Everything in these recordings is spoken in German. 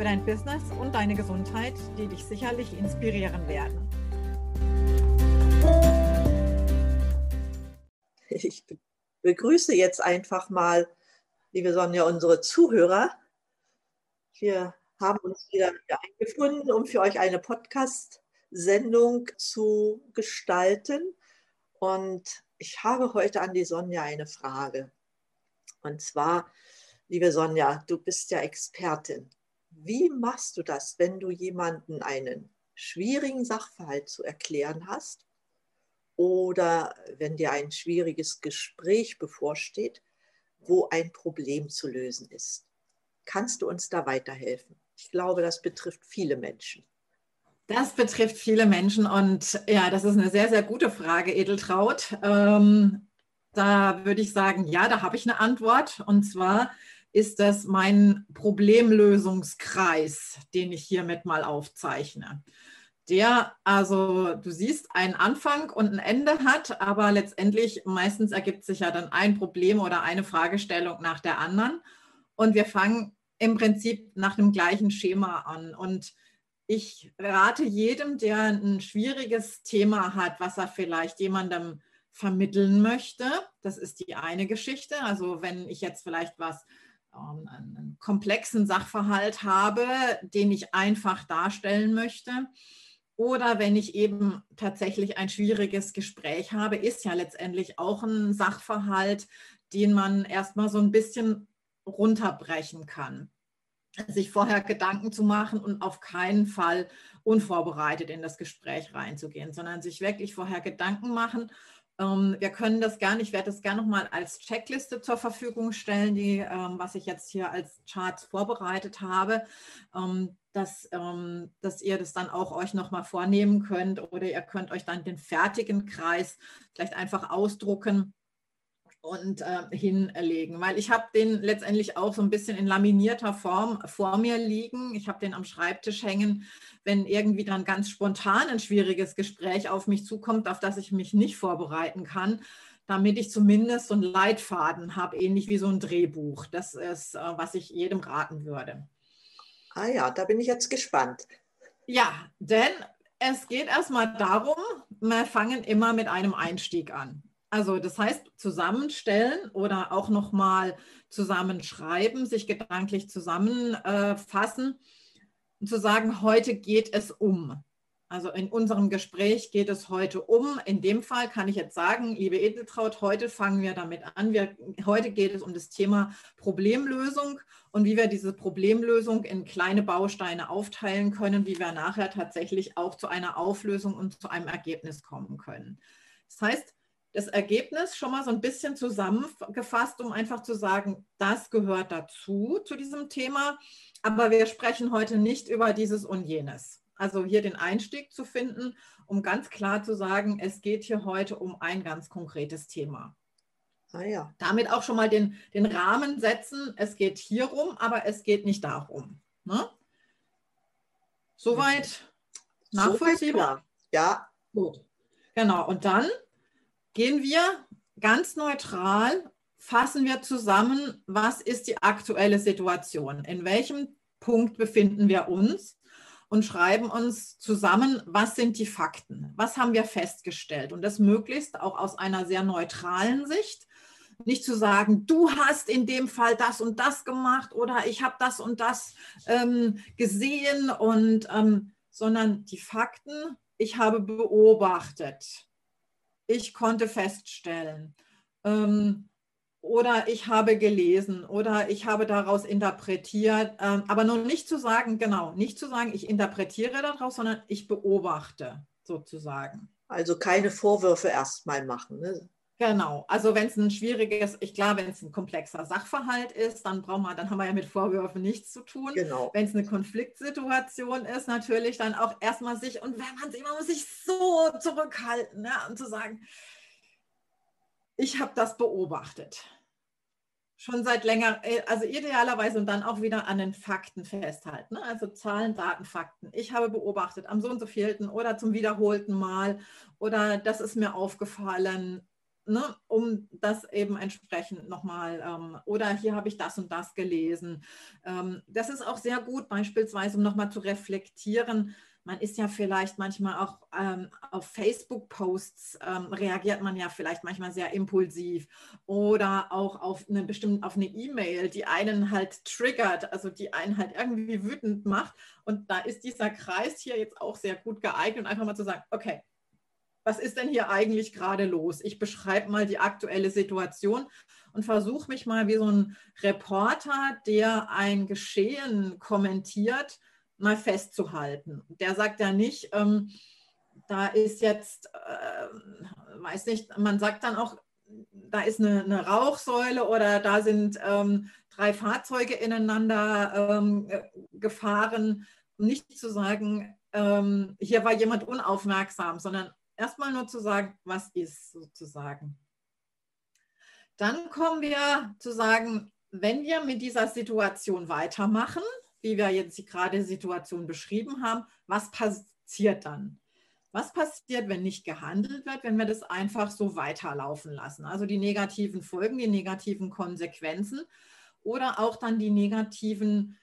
für dein Business und deine Gesundheit, die dich sicherlich inspirieren werden. Ich begrüße jetzt einfach mal, liebe Sonja, unsere Zuhörer. Wir haben uns wieder eingefunden, um für euch eine Podcast-Sendung zu gestalten. Und ich habe heute an die Sonja eine Frage. Und zwar, liebe Sonja, du bist ja Expertin. Wie machst du das, wenn du jemanden einen schwierigen Sachverhalt zu erklären hast oder wenn dir ein schwieriges Gespräch bevorsteht, wo ein Problem zu lösen ist? Kannst du uns da weiterhelfen? Ich glaube, das betrifft viele Menschen. Das betrifft viele Menschen und ja, das ist eine sehr, sehr gute Frage, Edeltraut. Ähm, da würde ich sagen, ja, da habe ich eine Antwort. Und zwar ist das mein Problemlösungskreis, den ich hiermit mal aufzeichne. Der, also du siehst, einen Anfang und ein Ende hat, aber letztendlich meistens ergibt sich ja dann ein Problem oder eine Fragestellung nach der anderen. Und wir fangen im Prinzip nach dem gleichen Schema an. Und ich rate jedem, der ein schwieriges Thema hat, was er vielleicht jemandem vermitteln möchte. Das ist die eine Geschichte. Also wenn ich jetzt vielleicht was, ähm, einen komplexen Sachverhalt habe, den ich einfach darstellen möchte. Oder wenn ich eben tatsächlich ein schwieriges Gespräch habe, ist ja letztendlich auch ein Sachverhalt, den man erstmal so ein bisschen runterbrechen kann. Sich vorher Gedanken zu machen und auf keinen Fall unvorbereitet in das Gespräch reinzugehen, sondern sich wirklich vorher Gedanken machen wir können das gerne, ich werde das gerne nochmal als Checkliste zur Verfügung stellen, die, ähm, was ich jetzt hier als Charts vorbereitet habe, ähm, dass, dass ihr das dann auch euch nochmal vornehmen könnt oder ihr könnt euch dann den fertigen Kreis vielleicht einfach ausdrucken und äh, hinlegen, weil ich habe den letztendlich auch so ein bisschen in laminierter Form vor mir liegen. Ich habe den am Schreibtisch hängen, wenn irgendwie dann ganz spontan ein schwieriges Gespräch auf mich zukommt, auf das ich mich nicht vorbereiten kann, damit ich zumindest so einen Leitfaden habe, ähnlich wie so ein Drehbuch. Das ist, äh, was ich jedem raten würde. Ah ja, da bin ich jetzt gespannt. Ja, denn es geht erstmal darum, wir fangen immer mit einem Einstieg an. Also das heißt, zusammenstellen oder auch nochmal zusammenschreiben, sich gedanklich zusammenfassen und zu sagen, heute geht es um. Also in unserem Gespräch geht es heute um. In dem Fall kann ich jetzt sagen, liebe Edeltraut, heute fangen wir damit an. Wir, heute geht es um das Thema Problemlösung und wie wir diese Problemlösung in kleine Bausteine aufteilen können, wie wir nachher tatsächlich auch zu einer Auflösung und zu einem Ergebnis kommen können. Das heißt, das Ergebnis schon mal so ein bisschen zusammengefasst, um einfach zu sagen, das gehört dazu, zu diesem Thema. Aber wir sprechen heute nicht über dieses und jenes. Also hier den Einstieg zu finden, um ganz klar zu sagen, es geht hier heute um ein ganz konkretes Thema. Ah ja. Damit auch schon mal den, den Rahmen setzen. Es geht hierum, aber es geht nicht darum. Ne? Soweit nachvollziehbar? ja. Gut. Genau. Und dann gehen wir ganz neutral, fassen wir zusammen, was ist die aktuelle Situation, in welchem Punkt befinden wir uns? Und schreiben uns zusammen, was sind die Fakten, was haben wir festgestellt? Und das möglichst auch aus einer sehr neutralen Sicht. Nicht zu sagen, du hast in dem Fall das und das gemacht oder ich habe das und das ähm, gesehen und ähm, sondern die Fakten, ich habe beobachtet ich konnte feststellen ähm, oder ich habe gelesen oder ich habe daraus interpretiert, ähm, aber nur nicht zu sagen, genau, nicht zu sagen, ich interpretiere daraus, sondern ich beobachte sozusagen. Also keine Vorwürfe erstmal machen. Ne? Genau, also wenn es ein schwieriges, ich glaube, wenn es ein komplexer Sachverhalt ist, dann brauchen wir, dann haben wir ja mit Vorwürfen nichts zu tun. Genau. Wenn es eine Konfliktsituation ist, natürlich dann auch erstmal sich, und wenn man sich, man muss sich so zurückhalten ja, und zu sagen, ich habe das beobachtet. Schon seit länger, äh, also idealerweise und dann auch wieder an den Fakten festhalten. Ne? Also Zahlen, Daten, Fakten. Ich habe beobachtet am so und so vielten oder zum wiederholten Mal oder das ist mir aufgefallen ne, um das eben entsprechend nochmal, ähm, oder hier habe ich das und das gelesen. Ähm, das ist auch sehr gut, beispielsweise, um nochmal zu reflektieren. Man ist ja vielleicht manchmal auch ähm, auf Facebook-Posts, ähm, reagiert man ja vielleicht manchmal sehr impulsiv oder auch auf eine bestimmte, auf eine E-Mail, die einen halt triggert, also die einen halt irgendwie wütend macht. Und da ist dieser Kreis hier jetzt auch sehr gut geeignet, einfach mal zu sagen, okay, was ist denn hier eigentlich gerade los? Ich beschreibe mal die aktuelle Situation und versuche mich mal wie so ein Reporter, der ein Geschehen kommentiert, mal festzuhalten. Der sagt ja nicht, ähm, da ist jetzt, äh, weiß nicht, man sagt dann auch, da ist eine, eine Rauchsäule oder da sind ähm, drei Fahrzeuge ineinander ähm, gefahren. Nicht zu sagen, ähm, hier war jemand unaufmerksam, sondern Erstmal nur zu sagen, was ist sozusagen. Dann kommen wir zu sagen, wenn wir mit dieser Situation weitermachen, wie wir jetzt gerade die Situation beschrieben haben, was passiert dann? Was passiert, wenn nicht gehandelt wird, wenn wir das einfach so weiterlaufen lassen? Also die negativen Folgen, die negativen Konsequenzen oder auch dann die negativen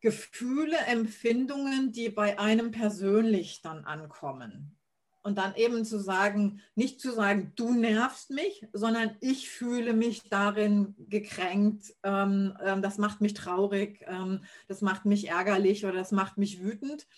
Gefühle, Empfindungen, die bei einem persönlich dann ankommen. Und dann eben zu sagen, nicht zu sagen, du nervst mich, sondern ich fühle mich darin gekränkt, ähm, ähm, das macht mich traurig, ähm, das macht mich ärgerlich oder das macht mich wütend,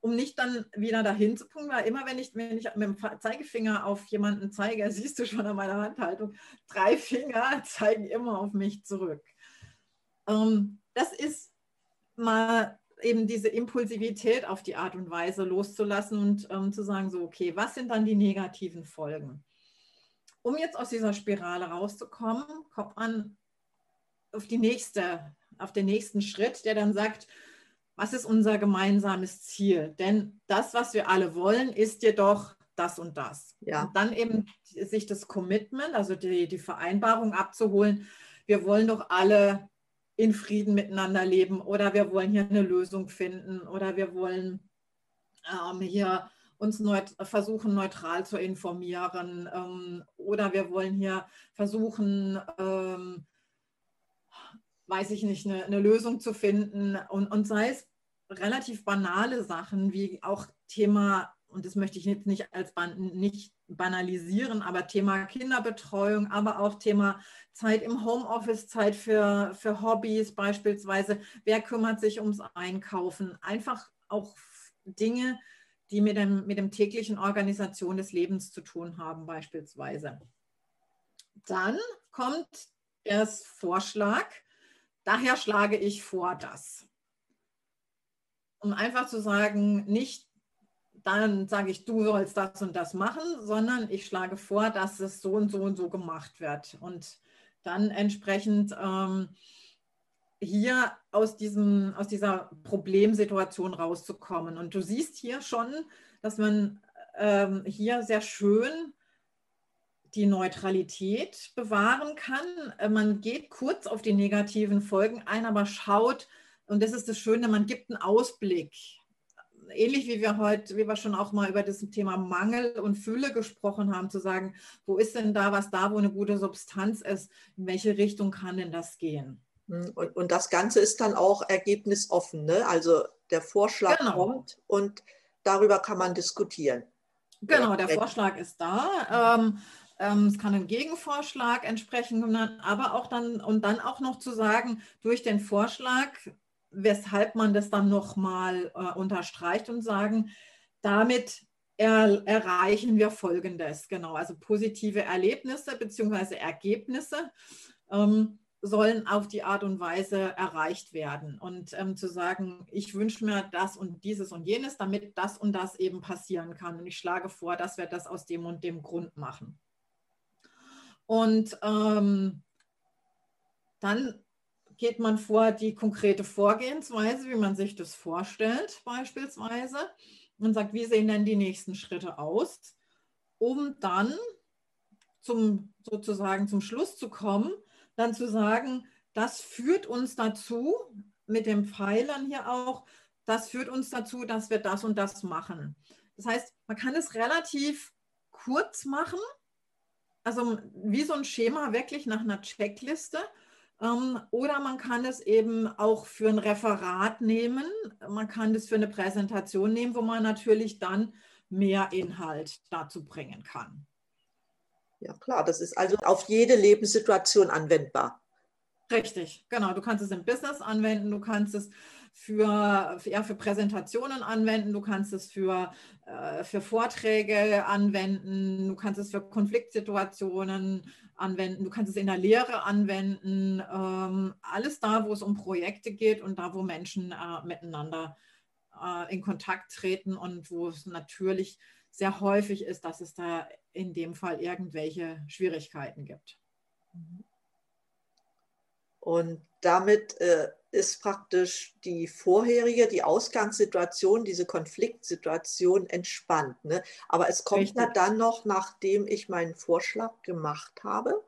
um nicht dann wieder dahin zu kommen, weil immer wenn ich, wenn ich mit dem Zeigefinger auf jemanden zeige, siehst du schon an meiner Handhaltung, drei Finger zeigen immer auf mich zurück. Ähm, das ist mal eben diese Impulsivität auf die Art und Weise loszulassen und ähm, zu sagen, so, okay, was sind dann die negativen Folgen? Um jetzt aus dieser Spirale rauszukommen, kommt man auf, die nächste, auf den nächsten Schritt, der dann sagt, was ist unser gemeinsames Ziel? Denn das, was wir alle wollen, ist jedoch das und das. Ja. Und dann eben sich das Commitment, also die, die Vereinbarung abzuholen, wir wollen doch alle in Frieden miteinander leben oder wir wollen hier eine Lösung finden oder wir wollen ähm, hier uns neut versuchen, neutral zu informieren ähm, oder wir wollen hier versuchen, ähm, weiß ich nicht, eine, eine, Lösung zu finden. Und, und sei es relativ banale Sachen wie auch Thema und das möchte ich jetzt nicht als nicht banalisieren, aber Thema Kinderbetreuung, aber auch Thema Zeit im Homeoffice, Zeit für, für Hobbys beispielsweise. Wer kümmert sich ums Einkaufen? Einfach auch Dinge, die mit dem, mit dem täglichen Organisation des Lebens zu tun haben, beispielsweise. Dann kommt der Vorschlag, daher schlage ich vor das. Um einfach zu sagen, nicht dann sage ich, du sollst das und das machen, sondern ich schlage vor, dass es so und so und so gemacht wird. Und dann entsprechend ähm, hier aus, diesem, aus dieser Problemsituation rauszukommen. Und du siehst hier schon, dass man ähm, hier sehr schön die Neutralität bewahren kann. Äh, man geht kurz auf die negativen Folgen ein, aber schaut, und das ist das Schöne, man gibt einen Ausblick ähnlich wie wir heute, wie wir schon auch mal über das Thema Mangel und Fülle gesprochen haben, zu sagen, wo ist denn da was da, wo eine gute Substanz ist, in welche Richtung kann denn das gehen? Hm, und, und das Ganze ist dann auch ergebnisoffen, ne? also der Vorschlag genau. kommt und darüber kann man diskutieren. Genau, der Vorschlag ist da. Ähm, ähm, es kann ein Gegenvorschlag entsprechend genannt, aber auch dann und dann auch noch zu sagen, durch den Vorschlag weshalb man das dann nochmal äh, unterstreicht und sagen, damit er, erreichen wir Folgendes, genau, also positive Erlebnisse bzw. Ergebnisse ähm, sollen auf die Art und Weise erreicht werden. Und ähm, zu sagen, ich wünsche mir das und dieses und jenes, damit das und das eben passieren kann. Und ich schlage vor, dass wir das aus dem und dem Grund machen. Und ähm, dann geht man vor die konkrete Vorgehensweise, wie man sich das vorstellt, beispielsweise, und sagt, wie sehen denn die nächsten Schritte aus, um dann zum sozusagen zum Schluss zu kommen, dann zu sagen, das führt uns dazu, mit den Pfeilern hier auch, das führt uns dazu, dass wir das und das machen. Das heißt, man kann es relativ kurz machen, also wie so ein Schema wirklich nach einer Checkliste. Ähm, oder man kann es eben auch für ein Referat nehmen. Man kann es für eine Präsentation nehmen, wo man natürlich dann mehr Inhalt dazu bringen kann. Ja, klar, das ist also auf jede Lebenssituation anwendbar. Richtig, genau. Du kannst es im Business anwenden, du kannst es für, ja, für Präsentationen anwenden, du kannst es für, äh, für Vorträge anwenden, du kannst es für Konfliktsituationen anwenden, du kannst es in der Lehre anwenden. Ähm, alles da, wo es um Projekte geht und da, wo Menschen äh, miteinander äh, in Kontakt treten und wo es natürlich sehr häufig ist, dass es da in dem Fall irgendwelche Schwierigkeiten gibt. Und damit äh, ist praktisch die vorherige, die Ausgangssituation, diese Konfliktsituation entspannt. Ne? Aber es kommt Richtig. ja dann noch, nachdem ich meinen Vorschlag gemacht habe,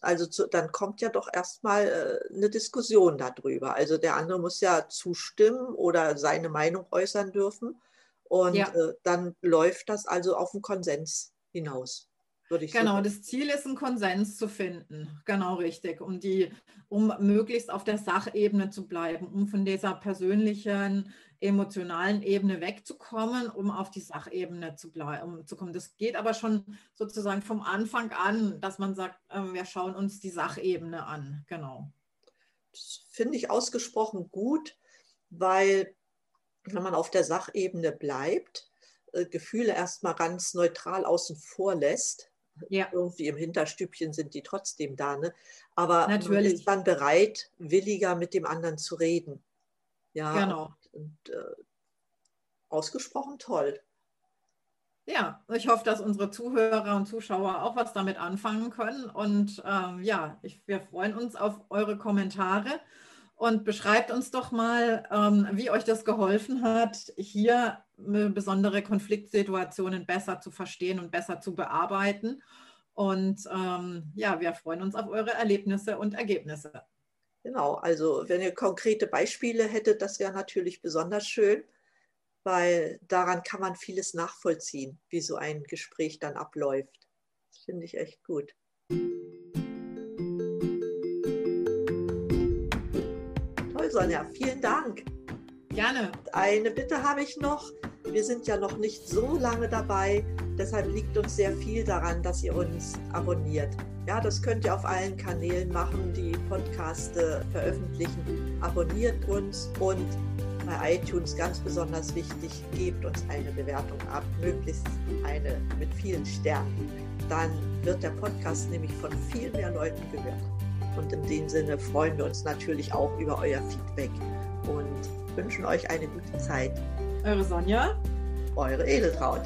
also zu, dann kommt ja doch erstmal äh, eine Diskussion darüber. Also der andere muss ja zustimmen oder seine Meinung äußern dürfen. Und ja. äh, dann läuft das also auf den Konsens hinaus. Genau, so das Ziel ist, einen Konsens zu finden. Genau richtig. Um, die, um möglichst auf der Sachebene zu bleiben, um von dieser persönlichen, emotionalen Ebene wegzukommen, um auf die Sachebene zu, um zu kommen. Das geht aber schon sozusagen vom Anfang an, dass man sagt, äh, wir schauen uns die Sachebene an. Genau. Das finde ich ausgesprochen gut, weil wenn man auf der Sachebene bleibt, äh, Gefühle erstmal ganz neutral außen vor lässt. Ja. Irgendwie im Hinterstübchen sind die trotzdem da, ne? Aber Natürlich. man ist dann bereit, williger mit dem anderen zu reden. Ja, genau. Und, und äh, ausgesprochen toll. Ja, ich hoffe, dass unsere Zuhörer und Zuschauer auch was damit anfangen können. Und ähm, ja, ich, wir freuen uns auf eure Kommentare und beschreibt uns doch mal, ähm, wie euch das geholfen hat, hier besondere Konfliktsituationen besser zu verstehen und besser zu bearbeiten. Und ähm, ja, wir freuen uns auf eure Erlebnisse und Ergebnisse. Genau, also wenn ihr konkrete Beispiele hättet, das wäre natürlich besonders schön, weil daran kann man vieles nachvollziehen, wie so ein Gespräch dann abläuft. Das finde ich echt gut. Sonja, vielen Dank. Gerne. Eine Bitte habe ich noch. Wir sind ja noch nicht so lange dabei. Deshalb liegt uns sehr viel daran, dass ihr uns abonniert. Ja, das könnt ihr auf allen Kanälen machen, die Podcaste veröffentlichen. Abonniert uns und bei iTunes ganz besonders wichtig, gebt uns eine Bewertung ab, möglichst eine mit vielen Sternen. Dann wird der Podcast nämlich von viel mehr Leuten gehört. Und in dem Sinne freuen wir uns natürlich auch über euer Feedback und wünschen euch eine gute Zeit. Eure Sonja. Eure Edeltraut.